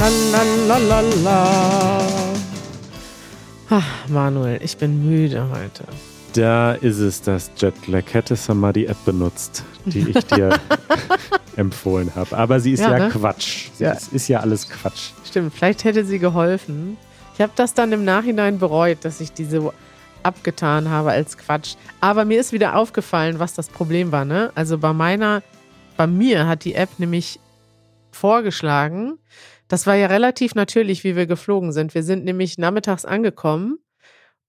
Lalalala. Ach, Manuel, ich bin müde heute. Da ist es, das Jetlag. Hättest du mal die App benutzt, die ich dir empfohlen habe. Aber sie ist ja, Ja, ne? Quatsch. Sie Ja. Ist, ist ja alles Quatsch. Stimmt, vielleicht hätte sie geholfen. Ich habe das dann im Nachhinein bereut, dass ich diese so abgetan habe als Quatsch. Aber mir ist wieder aufgefallen, was das Problem war. Ne? Also bei meiner, bei mir hat die App nämlich vorgeschlagen, das war ja relativ natürlich, wie wir geflogen sind. Wir sind nämlich nachmittags angekommen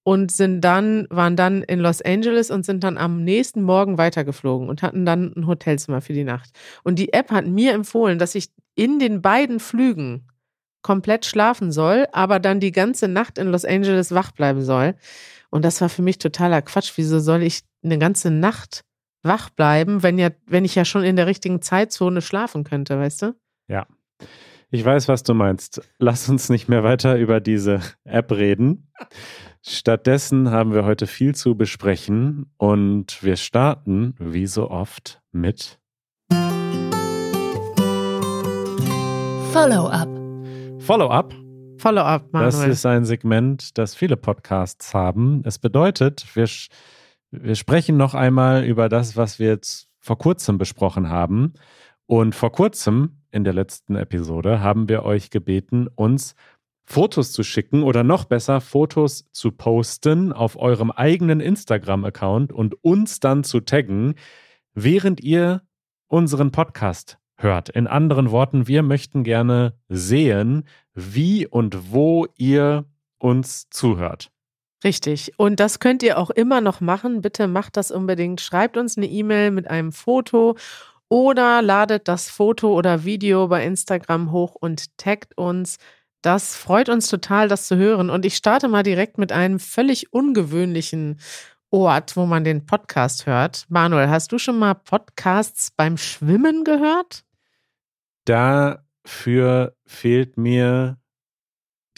und sind dann, waren dann in Los Angeles und sind dann am nächsten Morgen weitergeflogen und hatten dann ein Hotelzimmer für die Nacht. Und die App hat mir empfohlen, dass ich in den beiden Flügen komplett schlafen soll, aber dann die ganze Nacht in Los Angeles wach bleiben soll. Und das war für mich totaler Quatsch. Wieso soll ich eine ganze Nacht wach bleiben, wenn ja, wenn ich ja schon in der richtigen Zeitzone schlafen könnte, weißt du? Ja. Ich weiß, was du meinst. Lass uns nicht mehr weiter über diese App reden. Stattdessen haben wir heute viel zu besprechen und wir starten, wie so oft, mit Follow-up. Follow-up. Follow-up, Manuel. Das ist ein Segment, das viele Podcasts haben. Es bedeutet, wir, wir sprechen noch einmal über das, was wir jetzt vor kurzem besprochen haben. Und vor kurzem, in der letzten Episode, haben wir euch gebeten, uns Fotos zu schicken oder noch besser, Fotos zu posten auf eurem eigenen Instagram-Account und uns dann zu taggen, während ihr unseren Podcast hört. In anderen Worten, wir möchten gerne sehen, wie und wo ihr uns zuhört. Richtig. Und das könnt ihr auch immer noch machen. Bitte macht das unbedingt. Schreibt uns eine E-Mail mit einem Foto oder ladet das Foto oder Video bei Instagram hoch und taggt uns. Das freut uns total, das zu hören. Und ich starte mal direkt mit einem völlig ungewöhnlichen Ort, wo man den Podcast hört. Manuel, hast du schon mal Podcasts beim Schwimmen gehört? Dafür fehlt mir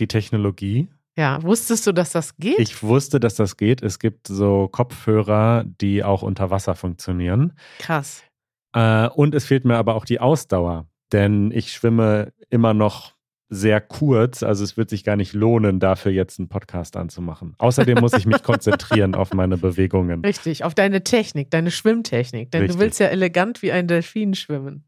die Technologie. Ja, wusstest du, dass das geht? Ich wusste, dass das geht. Es gibt so Kopfhörer, die auch unter Wasser funktionieren. Krass. Äh, und es fehlt mir aber auch die Ausdauer, denn ich schwimme immer noch sehr kurz. Also es wird sich gar nicht lohnen, dafür jetzt einen Podcast anzumachen. Außerdem muss ich mich konzentrieren auf meine Bewegungen. Richtig, auf deine Technik, deine Schwimmtechnik. Denn Richtig. du willst ja elegant wie ein Delfin schwimmen.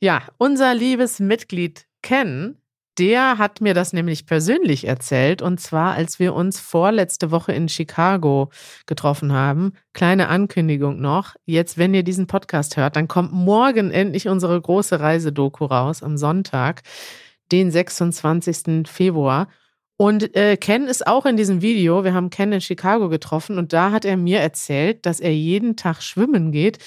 Ja, unser liebes Mitglied Ken, der hat mir das nämlich persönlich erzählt. Und zwar, als wir uns vorletzte Woche in Chicago getroffen haben. Kleine Ankündigung noch. Jetzt, wenn ihr diesen Podcast hört, dann kommt morgen endlich unsere große Reisedoku raus, am Sonntag, den 26. Februar. Und äh, Ken ist auch in diesem Video. Wir haben Ken in Chicago getroffen und da hat er mir erzählt, dass er jeden Tag schwimmen geht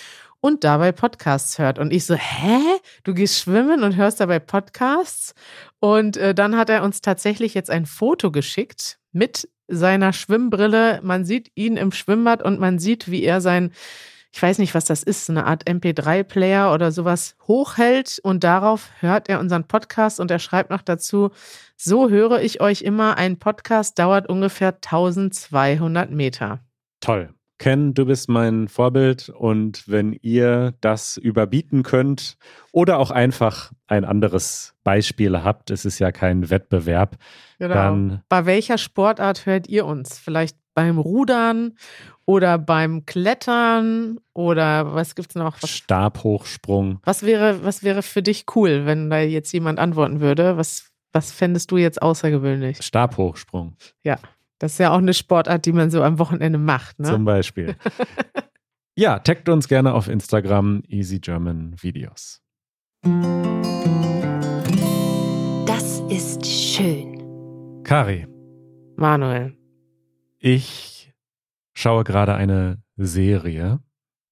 und dabei Podcasts hört. Und ich so, hä? Du gehst schwimmen und hörst dabei Podcasts? Und äh, dann hat er uns tatsächlich jetzt ein Foto geschickt mit seiner Schwimmbrille. Man sieht ihn im Schwimmbad und man sieht, wie er sein, ich weiß nicht, was das ist, eine Art MP3-Player oder sowas hochhält und darauf hört er unseren Podcast und er schreibt noch dazu, so höre ich euch immer, ein Podcast dauert ungefähr 1200 Meter. Toll. Ken, du bist mein Vorbild und wenn ihr das überbieten könnt oder auch einfach ein anderes Beispiel habt, es ist ja kein Wettbewerb, Genau. dann Bei welcher Sportart hört ihr uns? Vielleicht beim Rudern oder beim Klettern oder was gibt's noch? Was, Stabhochsprung. was wäre, was wäre für dich cool, wenn da jetzt jemand antworten würde? Was, was fändest du jetzt außergewöhnlich? Stabhochsprung Das ist ja auch eine Sportart, die man so am Wochenende macht, ne? zum Beispiel. ja, taggt uns gerne auf Instagram Easy German Videos. Das ist schön. Kari, Manuel. ich schaue gerade eine Serie,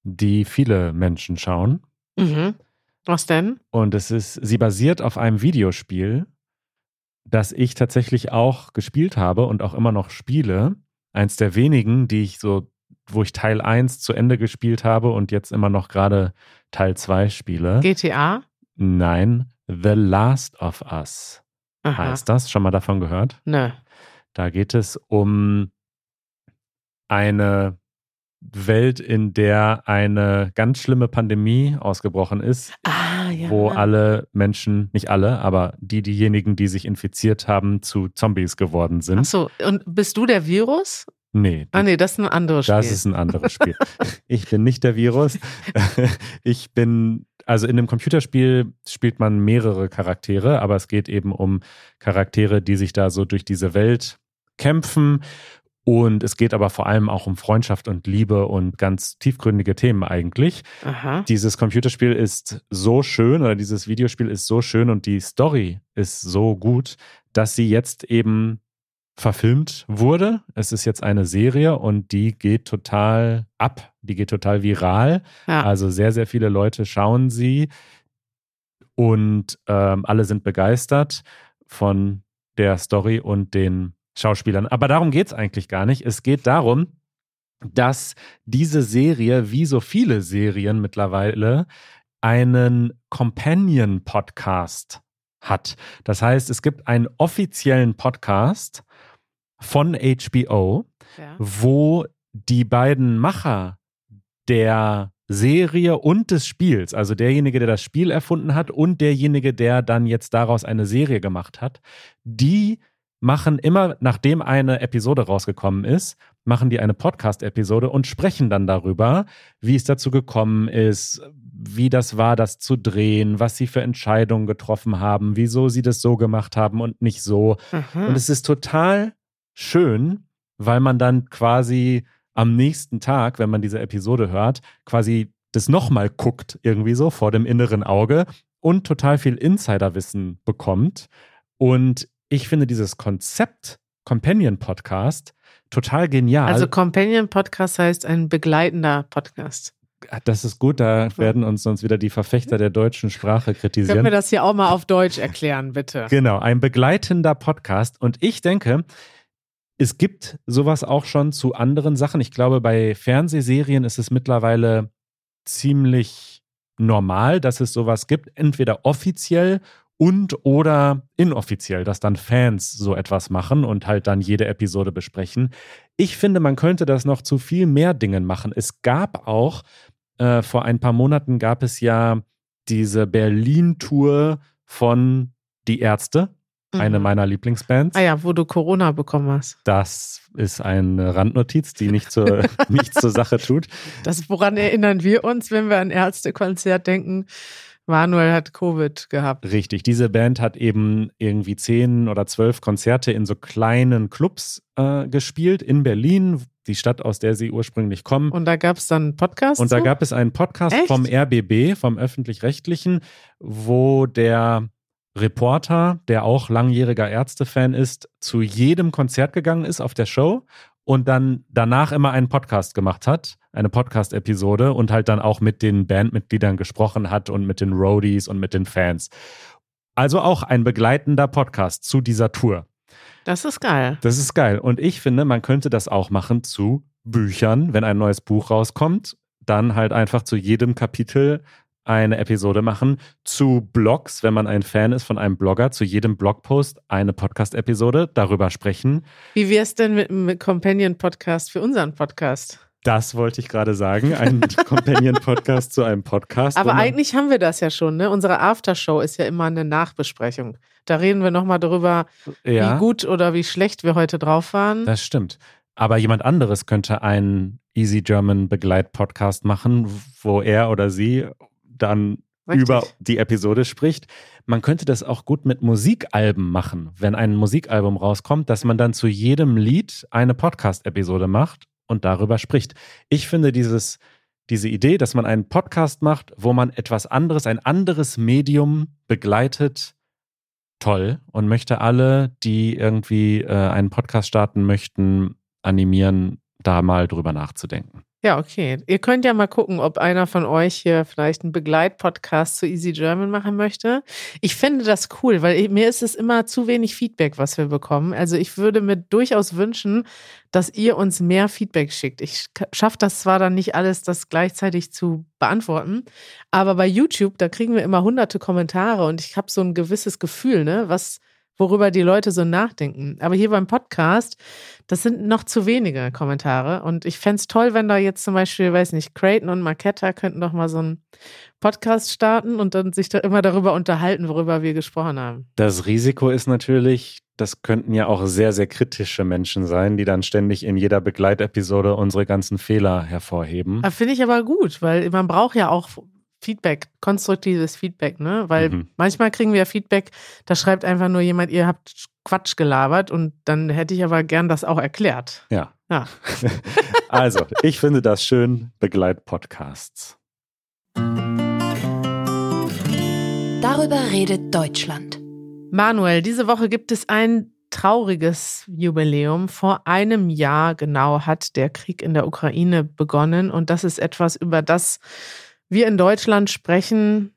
die viele Menschen schauen. Mhm. Was denn? Und es ist, sie basiert auf einem Videospiel, das ich tatsächlich auch gespielt habe und auch immer noch spiele. Eins der wenigen, die ich so, wo ich Teil 1 zu Ende gespielt habe und jetzt immer noch gerade Teil 2 spiele. GTA? Nein, The Last of Us Aha. heißt das. Schon mal davon gehört? Nö. Da geht es um eine Welt, in der eine ganz schlimme Pandemie ausgebrochen ist, Ah, ja. wo alle Menschen, nicht alle, aber die, diejenigen, die sich infiziert haben, zu Zombies geworden sind. Ach so, und bist du der Virus? Nee, Ah, nee, das ist ein anderes Spiel. das ist ein anderes Spiel. ich bin nicht der Virus. Ich bin, also in einem Computerspiel spielt man mehrere Charaktere, aber es geht eben um Charaktere, die sich da so durch diese Welt kämpfen. Und es geht aber vor allem auch um Freundschaft und Liebe und ganz tiefgründige Themen eigentlich. Aha. Dieses Computerspiel ist so schön oder dieses Videospiel ist so schön und die Story ist so gut, dass sie jetzt eben verfilmt wurde. Es ist jetzt eine Serie und die geht total ab, die geht total viral. Ja. Also sehr, sehr viele Leute schauen sie und ähm, alle sind begeistert von der Story und den Schauspielern. Aber darum geht es eigentlich gar nicht. Es geht darum, dass diese Serie, wie so viele Serien mittlerweile, einen Companion-Podcast hat. Das heißt, es gibt einen offiziellen Podcast von HBO, ja. wo die beiden Macher der Serie und des Spiels, also derjenige, der das Spiel erfunden hat und derjenige, der dann jetzt daraus eine Serie gemacht hat, die machen immer, nachdem eine Episode rausgekommen ist, machen die eine Podcast-Episode und sprechen dann darüber, wie es dazu gekommen ist, wie das war, das zu drehen, was sie für Entscheidungen getroffen haben, wieso sie das so gemacht haben und nicht so. Aha. Und es ist total schön, weil man dann quasi am nächsten Tag, wenn man diese Episode hört, quasi das nochmal guckt, irgendwie so vor dem inneren Auge und total viel Insiderwissen bekommt. Und ich finde dieses Konzept Companion Podcast total genial. Also Companion Podcast heißt ein begleitender Podcast. das ist gut, da werden uns sonst wieder die Verfechter der deutschen Sprache Können kritisieren. wir das hier auch mal auf Deutsch erklären, bitte? Genau, ein begleitender Podcast. Und ich denke, es gibt sowas auch schon zu anderen Sachen. Ich glaube, bei Fernsehserien ist es mittlerweile ziemlich normal, dass es sowas gibt, entweder offiziell und oder inoffiziell, dass dann Fans so etwas machen und halt dann jede Episode besprechen. Ich finde, man könnte das noch zu viel mehr Dingen machen. Es gab auch, äh, vor ein paar Monaten gab es ja diese Berlin-Tour von Die Ärzte, eine Mhm. meiner Lieblingsbands. Ah ja, wo du Corona bekommen hast. Das ist eine Randnotiz, die nicht zur, nicht zur Sache tut. Das, woran erinnern wir uns, wenn wir an Ärztekonzert denken? Manuel hat Covid gehabt. Richtig, diese Band hat eben irgendwie zehn oder zwölf Konzerte in so kleinen Clubs äh, gespielt in Berlin, die Stadt, aus der sie ursprünglich kommen. Und da gab es dann einen Podcast. Und da zu? gab es einen Podcast Echt? vom RBB, vom öffentlich-rechtlichen, wo der Reporter, der auch langjähriger Ärztefan ist, zu jedem Konzert gegangen ist auf der Show und dann danach immer einen Podcast gemacht hat, eine Podcast-Episode und halt dann auch mit den Bandmitgliedern gesprochen hat und mit den Roadies und mit den Fans. Also auch ein begleitender Podcast zu dieser Tour. das ist geil. Das ist geil. Und ich finde, man könnte das auch machen zu Büchern, wenn ein neues Buch rauskommt, dann halt einfach zu jedem Kapitel eine Episode machen. Zu Blogs, wenn man ein Fan ist von einem Blogger, zu jedem Blogpost eine Podcast-Episode, darüber sprechen. Wie wär's denn mit einem Companion-Podcast für unseren Podcast? Das wollte ich gerade sagen. Ein Companion-Podcast zu einem Podcast. Aber eigentlich haben wir das ja schon, ne? Unsere Aftershow ist ja immer eine Nachbesprechung. Da reden wir nochmal darüber, ja, wie gut oder wie schlecht wir heute drauf waren. Das stimmt. Aber jemand anderes könnte einen Easy German Begleit-Podcast machen, wo er oder sie dann Richtig. über die Episode spricht. Man könnte das auch gut mit Musikalben machen, wenn ein Musikalbum rauskommt, dass man dann zu jedem Lied eine Podcast-Episode macht und darüber spricht. Ich finde dieses, diese Idee, dass man einen Podcast macht, wo man etwas anderes, ein anderes Medium begleitet, toll und möchte alle, die irgendwie äh, einen Podcast starten möchten, animieren, da mal drüber nachzudenken. Ja, okay. Ihr könnt ja mal gucken, ob einer von euch hier vielleicht einen Begleitpodcast zu Easy German machen möchte. Ich finde das cool, weil mir ist es immer zu wenig Feedback, was wir bekommen. Also ich würde mir durchaus wünschen, dass ihr uns mehr Feedback schickt. Ich schaffe das zwar dann nicht alles, das gleichzeitig zu beantworten, aber bei YouTube, da kriegen wir immer hunderte Kommentare und ich habe so ein gewisses Gefühl, ne, was worüber die Leute so nachdenken. Aber hier beim Podcast, das sind noch zu wenige Kommentare. Und ich fände es toll, wenn da jetzt zum Beispiel, weiß nicht, Creighton und Marketta könnten doch mal so einen Podcast starten und dann sich da immer darüber unterhalten, worüber wir gesprochen haben. Das Risiko ist natürlich, das könnten ja auch sehr, sehr kritische Menschen sein, die dann ständig in jeder Begleitepisode unsere ganzen Fehler hervorheben. Finde ich aber gut, weil man braucht ja auch Feedback, konstruktives Feedback, ne? Weil mhm. manchmal kriegen wir ja Feedback, da schreibt einfach nur jemand, ihr habt Quatsch gelabert und dann hätte ich aber gern das auch erklärt. Ja. ja. also, ich finde das schön, Begleitpodcasts. Darüber redet Deutschland. Manuel, diese Woche gibt es ein trauriges Jubiläum. Vor einem Jahr genau hat der Krieg in der Ukraine begonnen und das ist etwas, über das wir in Deutschland sprechen,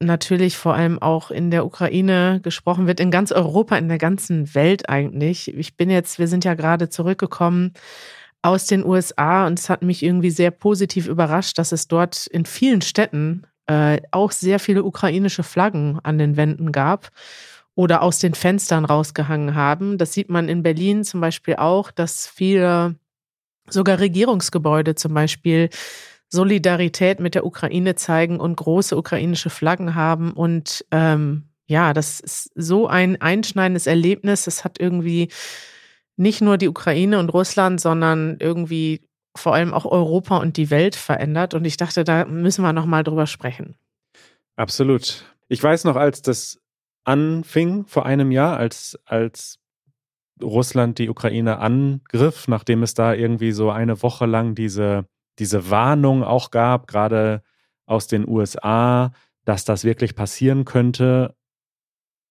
natürlich vor allem auch in der Ukraine gesprochen wird, in ganz Europa, in der ganzen Welt eigentlich. Ich bin jetzt, wir sind ja gerade zurückgekommen aus den USA und es hat mich irgendwie sehr positiv überrascht, dass es dort in vielen Städten äh, auch sehr viele ukrainische Flaggen an den Wänden gab oder aus den Fenstern rausgehangen haben. Das sieht man in Berlin zum Beispiel auch, dass viele sogar Regierungsgebäude zum Beispiel Solidarität mit der Ukraine zeigen und große ukrainische Flaggen haben. Und ähm, ja, das ist so ein einschneidendes Erlebnis. Das hat irgendwie nicht nur die Ukraine und Russland, sondern irgendwie vor allem auch Europa und die Welt verändert. Und ich dachte, da müssen wir nochmal drüber sprechen. Absolut. Ich weiß noch, als das anfing vor einem Jahr, als, als Russland die Ukraine angriff, nachdem es da irgendwie so eine Woche lang diese diese Warnung auch gab, gerade aus den USA, dass das wirklich passieren könnte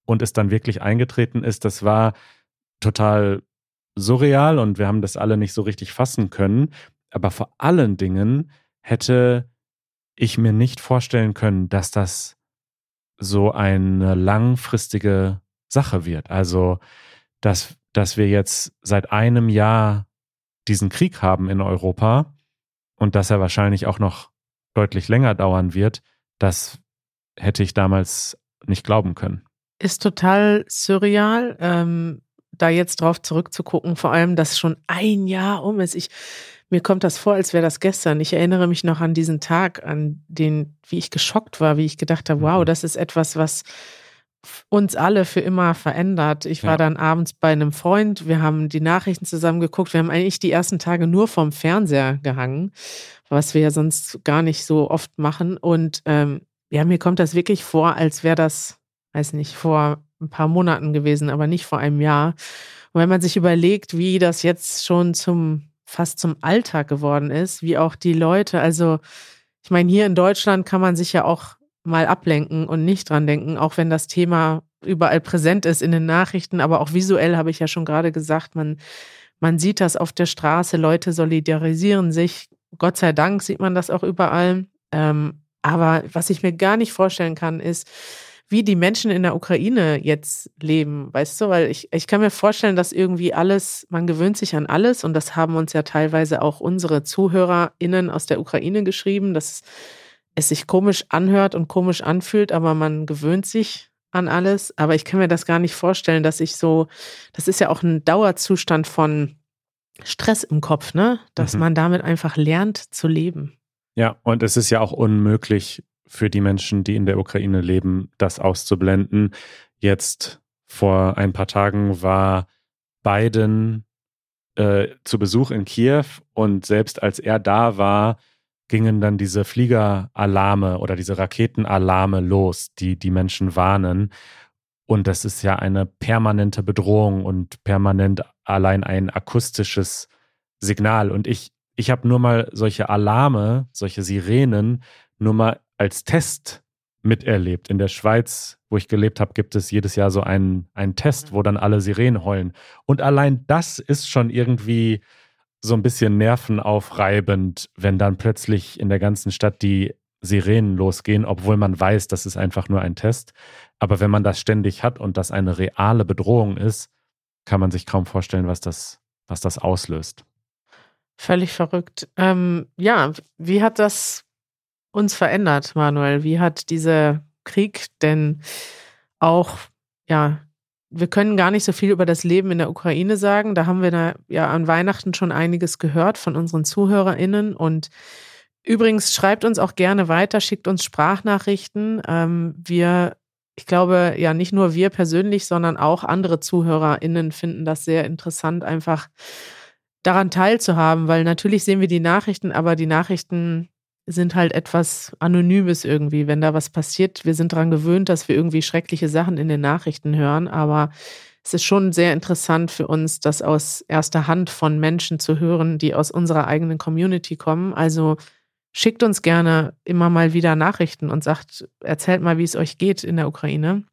und es dann wirklich eingetreten ist, das war total surreal und wir haben das alle nicht so richtig fassen können. Aber vor allen Dingen hätte ich mir nicht vorstellen können, dass das so eine langfristige Sache wird. Also, dass, dass wir jetzt seit einem Jahr diesen Krieg haben in Europa und dass er wahrscheinlich auch noch deutlich länger dauern wird, das hätte ich damals nicht glauben können. Ist total surreal, ähm, da jetzt drauf zurückzugucken, vor allem, dass schon ein Jahr um ist. Ich, mir kommt das vor, als wäre das gestern. Ich erinnere mich noch an diesen Tag, an den, wie ich geschockt war, wie ich gedacht habe, wow, mhm. das ist etwas, was uns alle für immer verändert. Ich war ja. dann abends bei einem Freund, wir haben die Nachrichten zusammen geguckt, wir haben eigentlich die ersten Tage nur vorm Fernseher gehangen, was wir ja sonst gar nicht so oft machen. Und ähm, ja, mir kommt das wirklich vor, als wäre das, weiß nicht, vor ein paar Monaten gewesen, aber nicht vor einem Jahr. Und wenn man sich überlegt, wie das jetzt schon zum fast zum Alltag geworden ist, wie auch die Leute, also ich meine, hier in Deutschland kann man sich ja auch mal ablenken und nicht dran denken, auch wenn das Thema überall präsent ist in den Nachrichten, aber auch visuell habe ich ja schon gerade gesagt, man, man sieht das auf der Straße, Leute solidarisieren sich. Gott sei Dank sieht man das auch überall. Ähm, aber was ich mir gar nicht vorstellen kann, ist, wie die Menschen in der Ukraine jetzt leben, weißt du, weil ich, ich kann mir vorstellen, dass irgendwie alles, man gewöhnt sich an alles und das haben uns ja teilweise auch unsere ZuhörerInnen aus der Ukraine geschrieben, dass es sich komisch anhört und komisch anfühlt, aber man gewöhnt sich an alles. Aber ich kann mir das gar nicht vorstellen, dass ich so, das ist ja auch ein Dauerzustand von Stress im Kopf, ne? Dass mhm. man damit einfach lernt zu leben. Ja, und es ist ja auch unmöglich für die Menschen, die in der Ukraine leben, das auszublenden. Jetzt vor ein paar Tagen war Biden äh, zu Besuch in Kiew und selbst als er da war, gingen dann diese Fliegeralarme oder diese Raketenalarme los, die die Menschen warnen. Und das ist ja eine permanente Bedrohung und permanent allein ein akustisches Signal. Und ich, ich habe nur mal solche Alarme, solche Sirenen, nur mal als Test miterlebt. In der Schweiz, wo ich gelebt habe, gibt es jedes Jahr so einen, einen Test, wo dann alle Sirenen heulen. Und allein das ist schon irgendwie so ein bisschen nervenaufreibend, wenn dann plötzlich in der ganzen Stadt die Sirenen losgehen, obwohl man weiß, das ist einfach nur ein Test. Aber wenn man das ständig hat und das eine reale Bedrohung ist, kann man sich kaum vorstellen, was das, was das auslöst. Völlig verrückt. Ähm, ja, wie hat das uns verändert, Manuel? Wie hat dieser Krieg denn auch ja wir können gar nicht so viel über das Leben in der Ukraine sagen. Da haben wir da ja an Weihnachten schon einiges gehört von unseren ZuhörerInnen. Und übrigens schreibt uns auch gerne weiter, schickt uns Sprachnachrichten. Ähm, wir, ich glaube, ja, nicht nur wir persönlich, sondern auch andere ZuhörerInnen finden das sehr interessant, einfach daran teilzuhaben, weil natürlich sehen wir die Nachrichten, aber die Nachrichten sind halt etwas Anonymes irgendwie, wenn da was passiert. Wir sind daran gewöhnt, dass wir irgendwie schreckliche Sachen in den Nachrichten hören, aber es ist schon sehr interessant für uns, das aus erster Hand von Menschen zu hören, die aus unserer eigenen Community kommen. Also schickt uns gerne immer mal wieder Nachrichten und sagt, erzählt mal, wie es euch geht in der Ukraine.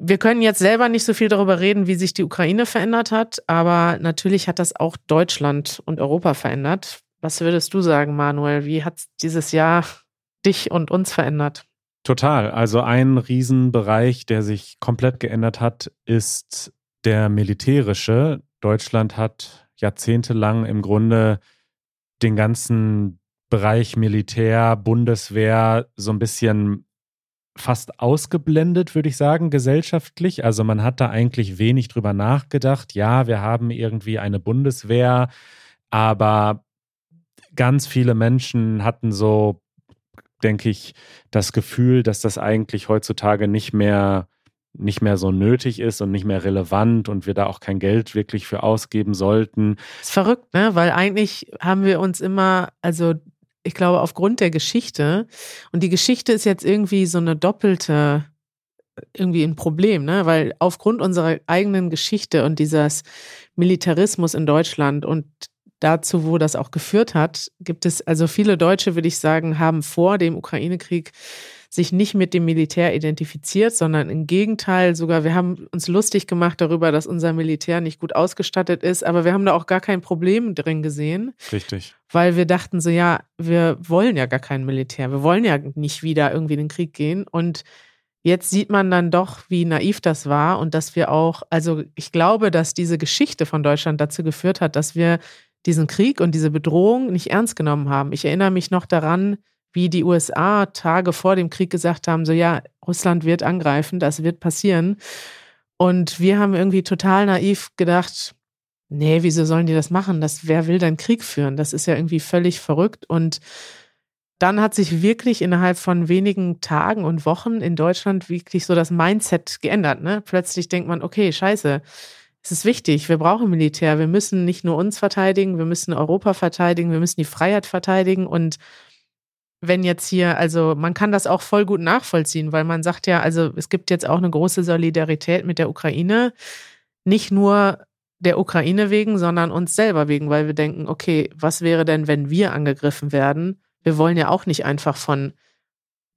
Wir können jetzt selber nicht so viel darüber reden, wie sich die Ukraine verändert hat, aber natürlich hat das auch Deutschland und Europa verändert. Was würdest du sagen, Manuel? Wie hat dieses Jahr dich und uns verändert? Total. Also ein Riesenbereich, der sich komplett geändert hat, ist der militärische. Deutschland hat jahrzehntelang im Grunde den ganzen Bereich Militär, Bundeswehr so ein bisschen fast ausgeblendet, würde ich sagen, gesellschaftlich. Also man hat da eigentlich wenig drüber nachgedacht. Ja, wir haben irgendwie eine Bundeswehr, aber ganz viele Menschen hatten so, denke ich, das Gefühl, dass das eigentlich heutzutage nicht mehr nicht mehr so nötig ist und nicht mehr relevant und wir da auch kein Geld wirklich für ausgeben sollten. Das ist verrückt, ne? Weil eigentlich haben wir uns immer, also ich glaube, aufgrund der Geschichte, und die Geschichte ist jetzt irgendwie so eine doppelte, irgendwie ein Problem, ne? Weil aufgrund unserer eigenen Geschichte und dieses Militarismus in Deutschland und dazu, wo das auch geführt hat, gibt es also viele Deutsche, würde ich sagen, haben vor dem Ukraine-Krieg sich nicht mit dem Militär identifiziert, sondern im Gegenteil sogar, wir haben uns lustig gemacht darüber, dass unser Militär nicht gut ausgestattet ist, aber wir haben da auch gar kein Problem drin gesehen. Richtig. Weil wir dachten so, ja, wir wollen ja gar kein Militär, wir wollen ja nicht wieder irgendwie in den Krieg gehen und Jetzt sieht man dann doch, wie naiv das war und dass wir auch, also ich glaube, dass diese Geschichte von Deutschland dazu geführt hat, dass wir diesen Krieg und diese Bedrohung nicht ernst genommen haben. Ich erinnere mich noch daran, wie die USA Tage vor dem Krieg gesagt haben, so ja, Russland wird angreifen, das wird passieren. Und wir haben irgendwie total naiv gedacht, nee, wieso sollen die das machen? Das, wer will denn Krieg führen? Das ist ja irgendwie völlig verrückt. Und dann hat sich wirklich innerhalb von wenigen Tagen und Wochen in Deutschland wirklich so das Mindset geändert. Ne? Plötzlich denkt man, okay, scheiße, es ist wichtig, wir brauchen Militär. Wir müssen nicht nur uns verteidigen, wir müssen Europa verteidigen, wir müssen die Freiheit verteidigen. Und wenn jetzt hier, also man kann das auch voll gut nachvollziehen, weil man sagt ja, also es gibt jetzt auch eine große Solidarität mit der Ukraine. Nicht nur der Ukraine wegen, sondern uns selber wegen, weil wir denken, okay, was wäre denn, wenn wir angegriffen werden? Wir wollen ja auch nicht einfach von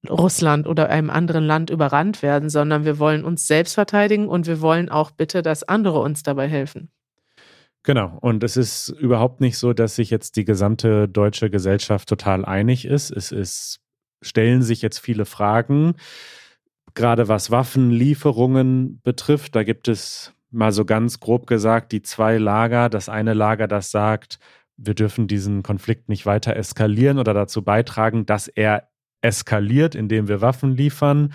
Russland oder einem anderen Land überrannt werden, sondern wir wollen uns selbst verteidigen und wir wollen auch bitte, dass andere uns dabei helfen. Genau, und es ist überhaupt nicht so, dass sich jetzt die gesamte deutsche Gesellschaft total einig ist. Es ist, stellen sich jetzt viele Fragen, gerade was Waffenlieferungen betrifft. Da gibt es mal so ganz grob gesagt die zwei Lager. Das eine Lager, das sagt, wir dürfen diesen Konflikt nicht weiter eskalieren oder dazu beitragen, dass er eskaliert, indem wir Waffen liefern.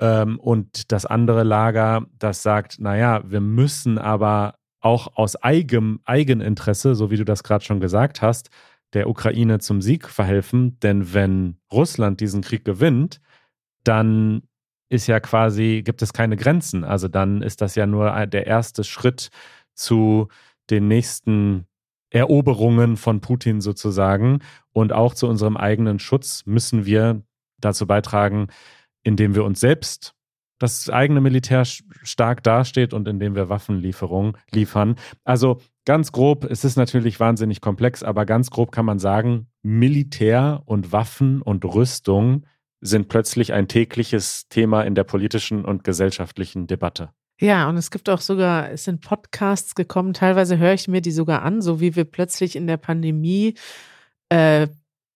Ähm, und das andere Lager, das sagt, naja, wir müssen aber auch aus eigenem Eigeninteresse, so wie du das gerade schon gesagt hast, der Ukraine zum Sieg verhelfen. Denn wenn Russland diesen Krieg gewinnt, dann ist ja quasi, gibt es keine Grenzen. Also dann ist das ja nur der erste Schritt zu den nächsten Eroberungen von Putin sozusagen. Und auch zu unserem eigenen Schutz müssen wir dazu beitragen, indem wir uns selbst das eigene Militär stark dasteht und indem wir Waffenlieferungen liefern. Also ganz grob, es ist natürlich wahnsinnig komplex, aber ganz grob kann man sagen, Militär und Waffen und Rüstung sind plötzlich ein tägliches Thema in der politischen und gesellschaftlichen Debatte. Ja, und es gibt auch sogar, es sind Podcasts gekommen, teilweise höre ich mir die sogar an, so wie wir plötzlich in der Pandemie äh,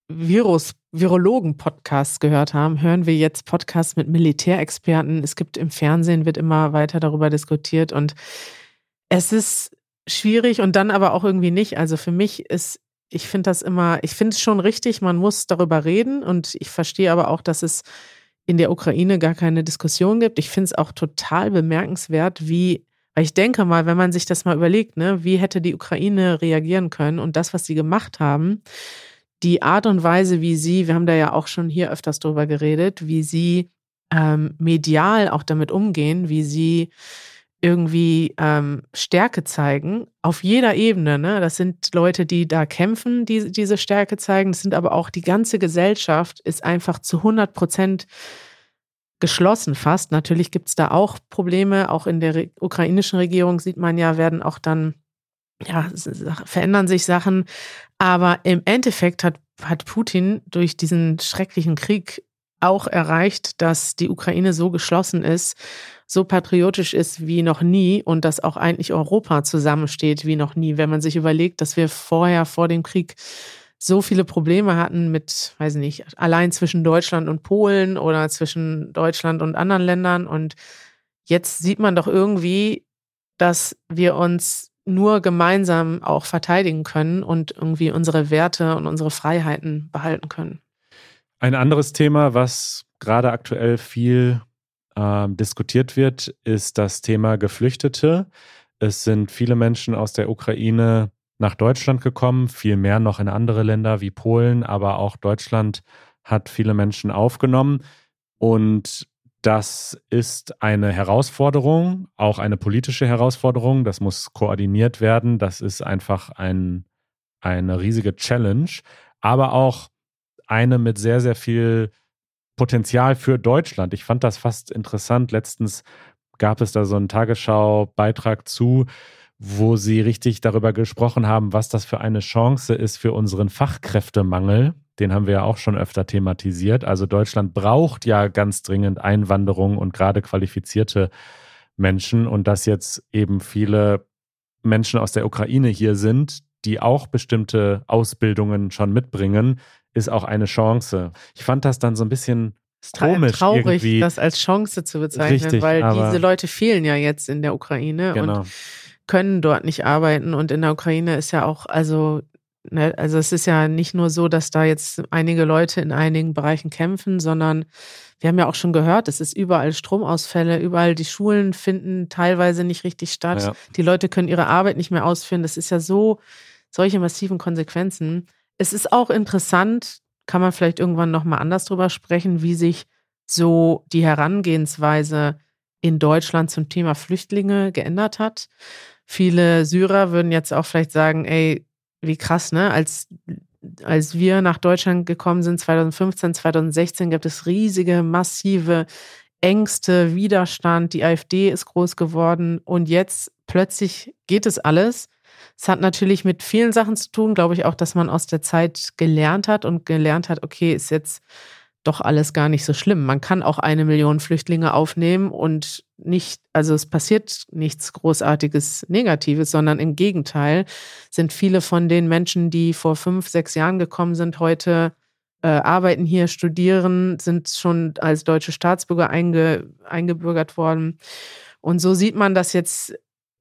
Virus, Virologen-Podcasts gehört haben, hören wir jetzt Podcasts mit Militärexperten. Es gibt im Fernsehen, wird immer weiter darüber diskutiert und es ist schwierig und dann aber auch irgendwie nicht. Also für mich ist, ich finde das immer, ich finde es schon richtig, man muss darüber reden und ich verstehe aber auch, dass es in der Ukraine gar keine Diskussion gibt. Ich finde es auch total bemerkenswert, wie, weil ich denke mal, wenn man sich das mal überlegt, ne, wie hätte die Ukraine reagieren können und das, was sie gemacht haben, die Art und Weise, wie sie, wir haben da ja auch schon hier öfters drüber geredet, wie sie ähm, medial auch damit umgehen, wie sie irgendwie ähm, Stärke zeigen, auf jeder Ebene. Ne? Das sind Leute, die da kämpfen, die diese Stärke zeigen. Das sind aber auch die ganze Gesellschaft ist einfach zu 100 Prozent geschlossen fast. Natürlich gibt es da auch Probleme. Auch in der Re ukrainischen Regierung sieht man ja, werden auch dann, ja, verändern sich Sachen. Aber im Endeffekt hat, hat Putin durch diesen schrecklichen Krieg auch erreicht, dass die Ukraine so geschlossen ist, so patriotisch ist wie noch nie und dass auch eigentlich Europa zusammensteht wie noch nie. Wenn man sich überlegt, dass wir vorher vor dem Krieg so viele Probleme hatten mit, weiß ich nicht, allein zwischen Deutschland und Polen oder zwischen Deutschland und anderen Ländern. Und jetzt sieht man doch irgendwie, dass wir uns nur gemeinsam auch verteidigen können und irgendwie unsere Werte und unsere Freiheiten behalten können. Ein anderes Thema, was gerade aktuell viel äh, diskutiert wird, ist das Thema Geflüchtete. Es sind viele Menschen aus der Ukraine nach Deutschland gekommen, viel mehr noch in andere Länder wie Polen, aber auch Deutschland hat viele Menschen aufgenommen. Und das ist eine Herausforderung, auch eine politische Herausforderung. Das muss koordiniert werden. Das ist einfach ein, eine riesige Challenge, aber auch eine mit sehr, sehr viel Potenzial für Deutschland. Ich fand das fast interessant. Letztens gab es da so einen Tagesschau-Beitrag zu, wo sie richtig darüber gesprochen haben, was das für eine Chance ist für unseren Fachkräftemangel. Den haben wir ja auch schon öfter thematisiert. Also Deutschland braucht ja ganz dringend Einwanderung und gerade qualifizierte Menschen und dass jetzt eben viele Menschen aus der Ukraine hier sind, die auch bestimmte Ausbildungen schon mitbringen, ist auch eine Chance. Ich fand das dann so ein bisschen komisch traurig, irgendwie. das als Chance zu bezeichnen, Richtig, weil diese Leute fehlen ja jetzt in der Ukraine Genau. und können dort nicht arbeiten. Und in der Ukraine ist ja auch, also, ne, also es ist ja nicht nur so, dass da jetzt einige Leute in einigen Bereichen kämpfen, sondern wir haben ja auch schon gehört, es ist überall Stromausfälle, überall die Schulen finden teilweise nicht richtig statt. Ja. Die Leute können ihre Arbeit nicht mehr ausführen. Das ist ja so, solche massiven Konsequenzen. Es ist auch interessant, kann man vielleicht irgendwann nochmal anders drüber sprechen, wie sich so die Herangehensweise in Deutschland zum Thema Flüchtlinge geändert hat. Viele Syrer würden jetzt auch vielleicht sagen, ey, wie krass, ne? Als, als wir nach Deutschland gekommen sind, 2015, 2016, gab es riesige, massive Ängste, Widerstand. Die AfD ist groß geworden und jetzt plötzlich geht es alles. Es hat natürlich mit vielen Sachen zu tun, glaube ich auch, dass man aus der Zeit gelernt hat und gelernt hat, okay, ist jetzt doch alles gar nicht so schlimm. Man kann auch eine Million Flüchtlinge aufnehmen und nicht, also es passiert nichts Großartiges Negatives, sondern im Gegenteil sind viele von den Menschen, die vor fünf, sechs Jahren gekommen sind, heute äh, arbeiten hier, studieren, sind schon als deutsche Staatsbürger einge, eingebürgert worden. Und so sieht man das jetzt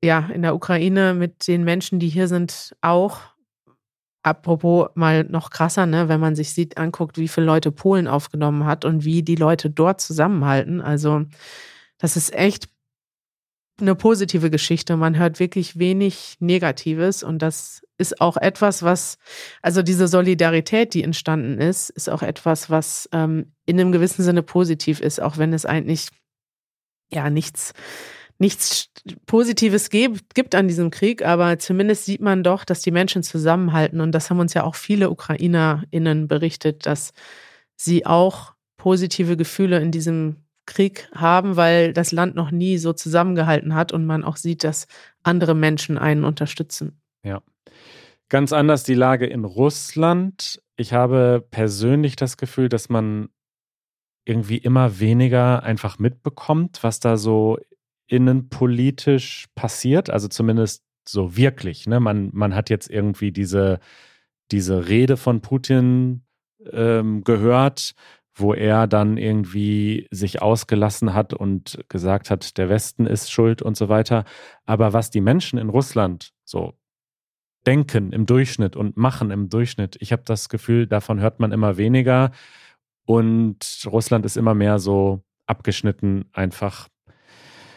ja in der Ukraine mit den Menschen, die hier sind, auch. Apropos mal noch krasser, ne, wenn man sich sieht, anguckt, wie viele Leute Polen aufgenommen hat und wie die Leute dort zusammenhalten. Also, das ist echt eine positive Geschichte. Man hört wirklich wenig Negatives und das ist auch etwas, was, also diese Solidarität, die entstanden ist, ist auch etwas, was ähm, in einem gewissen Sinne positiv ist, auch wenn es eigentlich ja nichts nichts Positives gibt, gibt an diesem Krieg, aber zumindest sieht man doch, dass die Menschen zusammenhalten. Und das haben uns ja auch viele UkrainerInnen berichtet, dass sie auch positive Gefühle in diesem Krieg haben, weil das Land noch nie so zusammengehalten hat und man auch sieht, dass andere Menschen einen unterstützen. Ja. Ganz anders die Lage in Russland. Ich habe persönlich das Gefühl, dass man irgendwie immer weniger einfach mitbekommt, was da so innenpolitisch passiert, also zumindest so wirklich. Ne? Man, man hat jetzt irgendwie diese, diese Rede von Putin ähm, gehört, wo er dann irgendwie sich ausgelassen hat und gesagt hat, der Westen ist schuld und so weiter. Aber was die Menschen in Russland so denken im Durchschnitt und machen im Durchschnitt, ich habe das Gefühl, davon hört man immer weniger. und Russland ist immer mehr so abgeschnitten, einfach.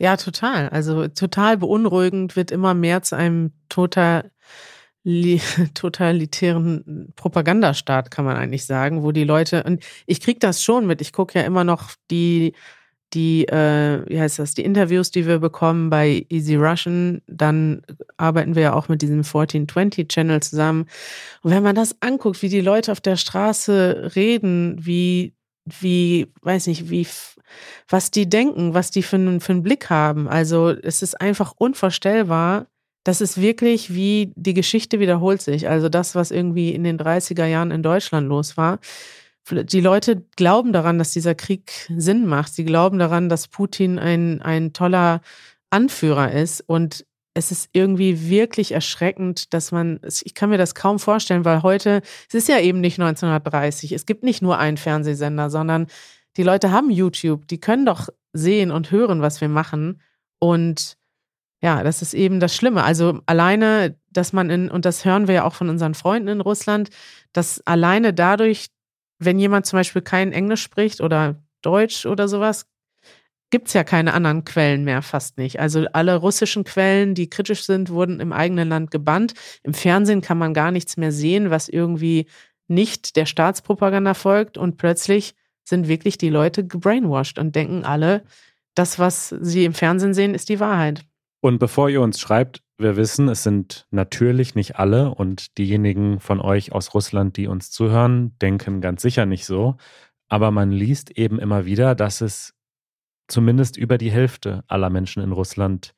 Ja, total. Also total beunruhigend, wird immer mehr zu einem total totalitären Propagandastaat, kann man eigentlich sagen, wo die Leute, und ich kriege das schon mit, ich gucke ja immer noch die, die, äh, wie heißt das, die Interviews, die wir bekommen bei Easy Russian, dann arbeiten wir ja auch mit diesem 1420 Channel zusammen. Und wenn man das anguckt, wie die Leute auf der Straße reden, wie, wie, weiß nicht, wie, was die denken, was die für einen, für einen Blick haben. Also es ist einfach unvorstellbar, das ist wirklich wie die Geschichte wiederholt sich. Also das, was irgendwie in den 30er Jahren in Deutschland los war. Die Leute glauben daran, dass dieser Krieg Sinn macht. Sie glauben daran, dass Putin ein, ein toller Anführer ist. Und es ist irgendwie wirklich erschreckend, dass man, ich kann mir das kaum vorstellen, weil heute, es ist ja eben nicht 1930. Es gibt nicht nur einen Fernsehsender, sondern die Leute haben YouTube. Die können doch sehen und hören, was wir machen. Und ja, das ist eben das Schlimme. Also alleine, dass man in, und das hören wir ja auch von unseren Freunden in Russland, dass alleine dadurch, wenn jemand zum Beispiel kein Englisch spricht oder Deutsch oder sowas, gibt es ja keine anderen Quellen mehr, fast nicht. Also alle russischen Quellen, die kritisch sind, wurden im eigenen Land gebannt. Im Fernsehen kann man gar nichts mehr sehen, was irgendwie nicht der Staatspropaganda folgt. Und plötzlich sind wirklich die Leute gebrainwashed und denken alle, das, was sie im Fernsehen sehen, ist die Wahrheit. Und bevor ihr uns schreibt, wir wissen, es sind natürlich nicht alle und diejenigen von euch aus Russland, die uns zuhören, denken ganz sicher nicht so. Aber man liest eben immer wieder, dass es zumindest über die Hälfte aller Menschen in Russland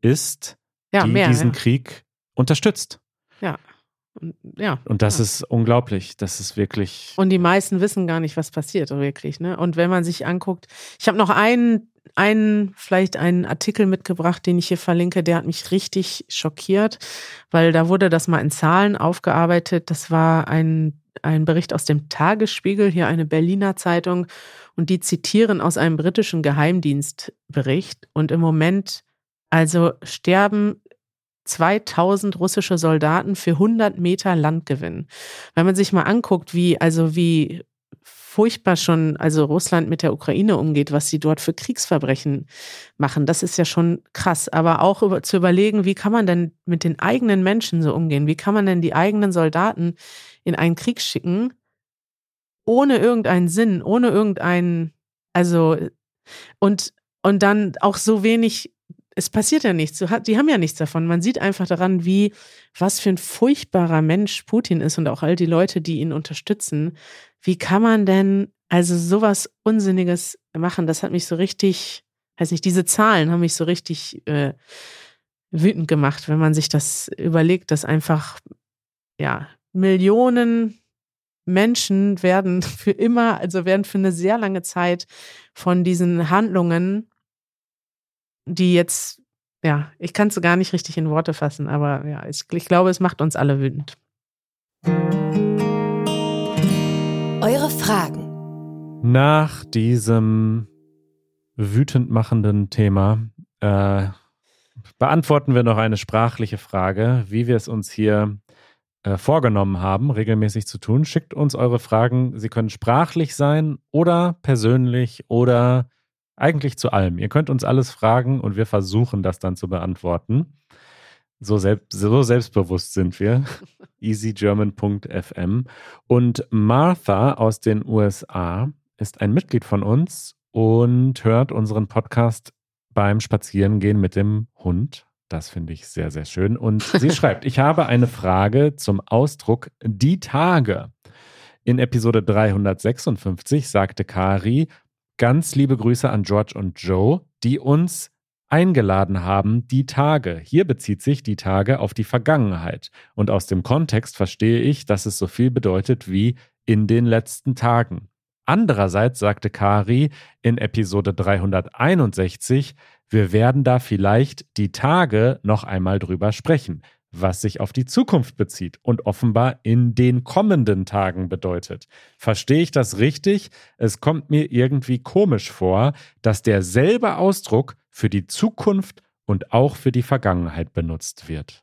ist, ja, die mehr, diesen ja. Krieg unterstützt. Ja. Und, ja. Und das ja. ist unglaublich. Das ist wirklich. Und die meisten wissen gar nicht, was passiert, wirklich. Ne? Und wenn man sich anguckt, ich habe noch einen einen, vielleicht einen Artikel mitgebracht, den ich hier verlinke, der hat mich richtig schockiert, weil da wurde das mal in Zahlen aufgearbeitet. Das war ein, ein Bericht aus dem Tagesspiegel, hier eine Berliner Zeitung, und die zitieren aus einem britischen Geheimdienstbericht. Und im Moment, also sterben 2000 russische Soldaten für 100 Meter Landgewinn. Wenn man sich mal anguckt, wie, also wie furchtbar schon, also Russland mit der Ukraine umgeht, was sie dort für Kriegsverbrechen machen. Das ist ja schon krass. Aber auch über, zu überlegen, wie kann man denn mit den eigenen Menschen so umgehen? Wie kann man denn die eigenen Soldaten in einen Krieg schicken, ohne irgendeinen Sinn, ohne irgendeinen, also, und, und dann auch so wenig es passiert ja nichts. Die haben ja nichts davon. Man sieht einfach daran, wie, was für ein furchtbarer Mensch Putin ist und auch all die Leute, die ihn unterstützen. Wie kann man denn also sowas Unsinniges machen? Das hat mich so richtig, weiß nicht, diese Zahlen haben mich so richtig äh, wütend gemacht, wenn man sich das überlegt, dass einfach, ja, Millionen Menschen werden für immer, also werden für eine sehr lange Zeit von diesen Handlungen die jetzt, ja, ich kann es gar nicht richtig in Worte fassen, aber ja, ich, ich glaube, es macht uns alle wütend. Eure Fragen. Nach diesem wütend machenden Thema äh, beantworten wir noch eine sprachliche Frage, wie wir es uns hier äh, vorgenommen haben, regelmäßig zu tun. Schickt uns eure Fragen. Sie können sprachlich sein oder persönlich oder eigentlich zu allem. Ihr könnt uns alles fragen und wir versuchen das dann zu beantworten. So, selbst, so selbstbewusst sind wir. easygerman.fm. Und Martha aus den USA ist ein Mitglied von uns und hört unseren Podcast beim Spazierengehen mit dem Hund. Das finde ich sehr, sehr schön. Und sie schreibt, ich habe eine Frage zum Ausdruck die Tage. In Episode 356 sagte Kari, Ganz liebe Grüße an George und Joe, die uns eingeladen haben, die Tage. Hier bezieht sich die Tage auf die Vergangenheit. Und aus dem Kontext verstehe ich, dass es so viel bedeutet wie in den letzten Tagen. Andererseits sagte Kari in Episode 361, wir werden da vielleicht die Tage noch einmal drüber sprechen was sich auf die Zukunft bezieht und offenbar in den kommenden Tagen bedeutet. Verstehe ich das richtig? Es kommt mir irgendwie komisch vor, dass derselbe Ausdruck für die Zukunft und auch für die Vergangenheit benutzt wird.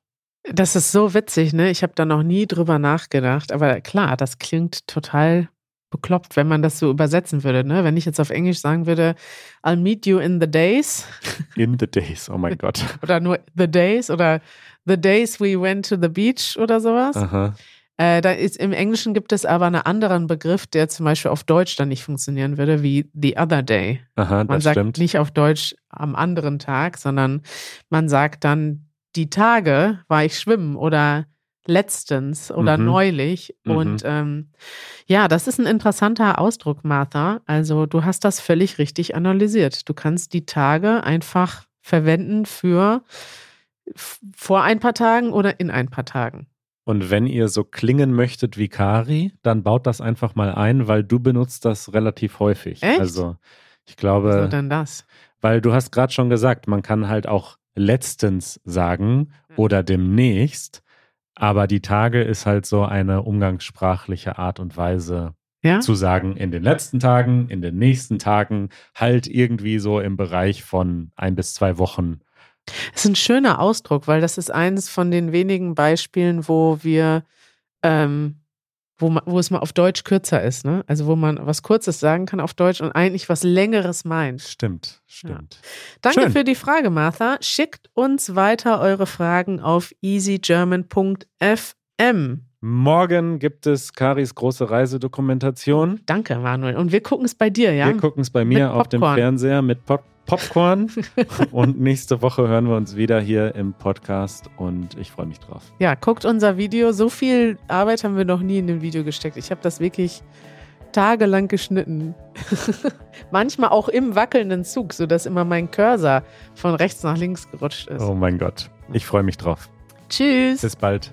Das ist so witzig, ne? Ich habe da noch nie drüber nachgedacht, aber klar, das klingt total bekloppt, wenn man das so übersetzen würde. Ne? Wenn ich jetzt auf Englisch sagen würde, I'll meet you in the days. In the days, oh mein Gott. oder nur the days oder the days we went to the beach oder sowas. Aha. Äh, da ist, Im Englischen gibt es aber einen anderen Begriff, der zum Beispiel auf Deutsch dann nicht funktionieren würde, wie the other day. Aha, Man sagt stimmt. nicht auf Deutsch am anderen Tag, sondern man sagt dann, die Tage war ich schwimmen oder letztens oder Mhm. neulich. Mhm. Und ähm, ja, das ist ein interessanter Ausdruck, Martha. Also du hast das völlig richtig analysiert. Du kannst die Tage einfach verwenden für vor ein paar Tagen oder in ein paar Tagen. Und wenn ihr so klingen möchtet wie Kari, dann baut das einfach mal ein, weil du benutzt das relativ häufig. Echt? Also ich glaube, denn das. weil du hast gerade schon gesagt, man kann halt auch letztens sagen oder demnächst, aber die Tage ist halt so eine umgangssprachliche Art und Weise Ja? zu sagen, in den letzten Tagen, in den nächsten Tagen, halt irgendwie so im Bereich von ein bis zwei Wochen. Das ist ein schöner Ausdruck, weil das ist eines von den wenigen Beispielen, wo wir, ähm, wo, man, wo es mal auf Deutsch kürzer ist, ne? Also wo man was Kurzes sagen kann auf Deutsch und eigentlich was Längeres meint. Stimmt, stimmt. Danke Schön. für die Frage, Martha. Schickt uns weiter eure Fragen auf easygerman.fm. Morgen gibt es Karis große Reisedokumentation. Danke, Manuel. Und wir gucken es bei dir, ja? Wir gucken es bei mir Mit auf dem Popcorn. Fernseher mit Pop Popcorn. und nächste Woche hören wir uns wieder hier im Podcast und ich freue mich drauf. Ja, guckt unser Video. So viel Arbeit haben wir noch nie in dem Video gesteckt. Ich habe das wirklich tagelang geschnitten. Manchmal auch im wackelnden Zug, sodass immer mein Cursor von rechts nach links gerutscht ist. Oh mein Gott. Ich freue mich drauf. Tschüss. Bis bald.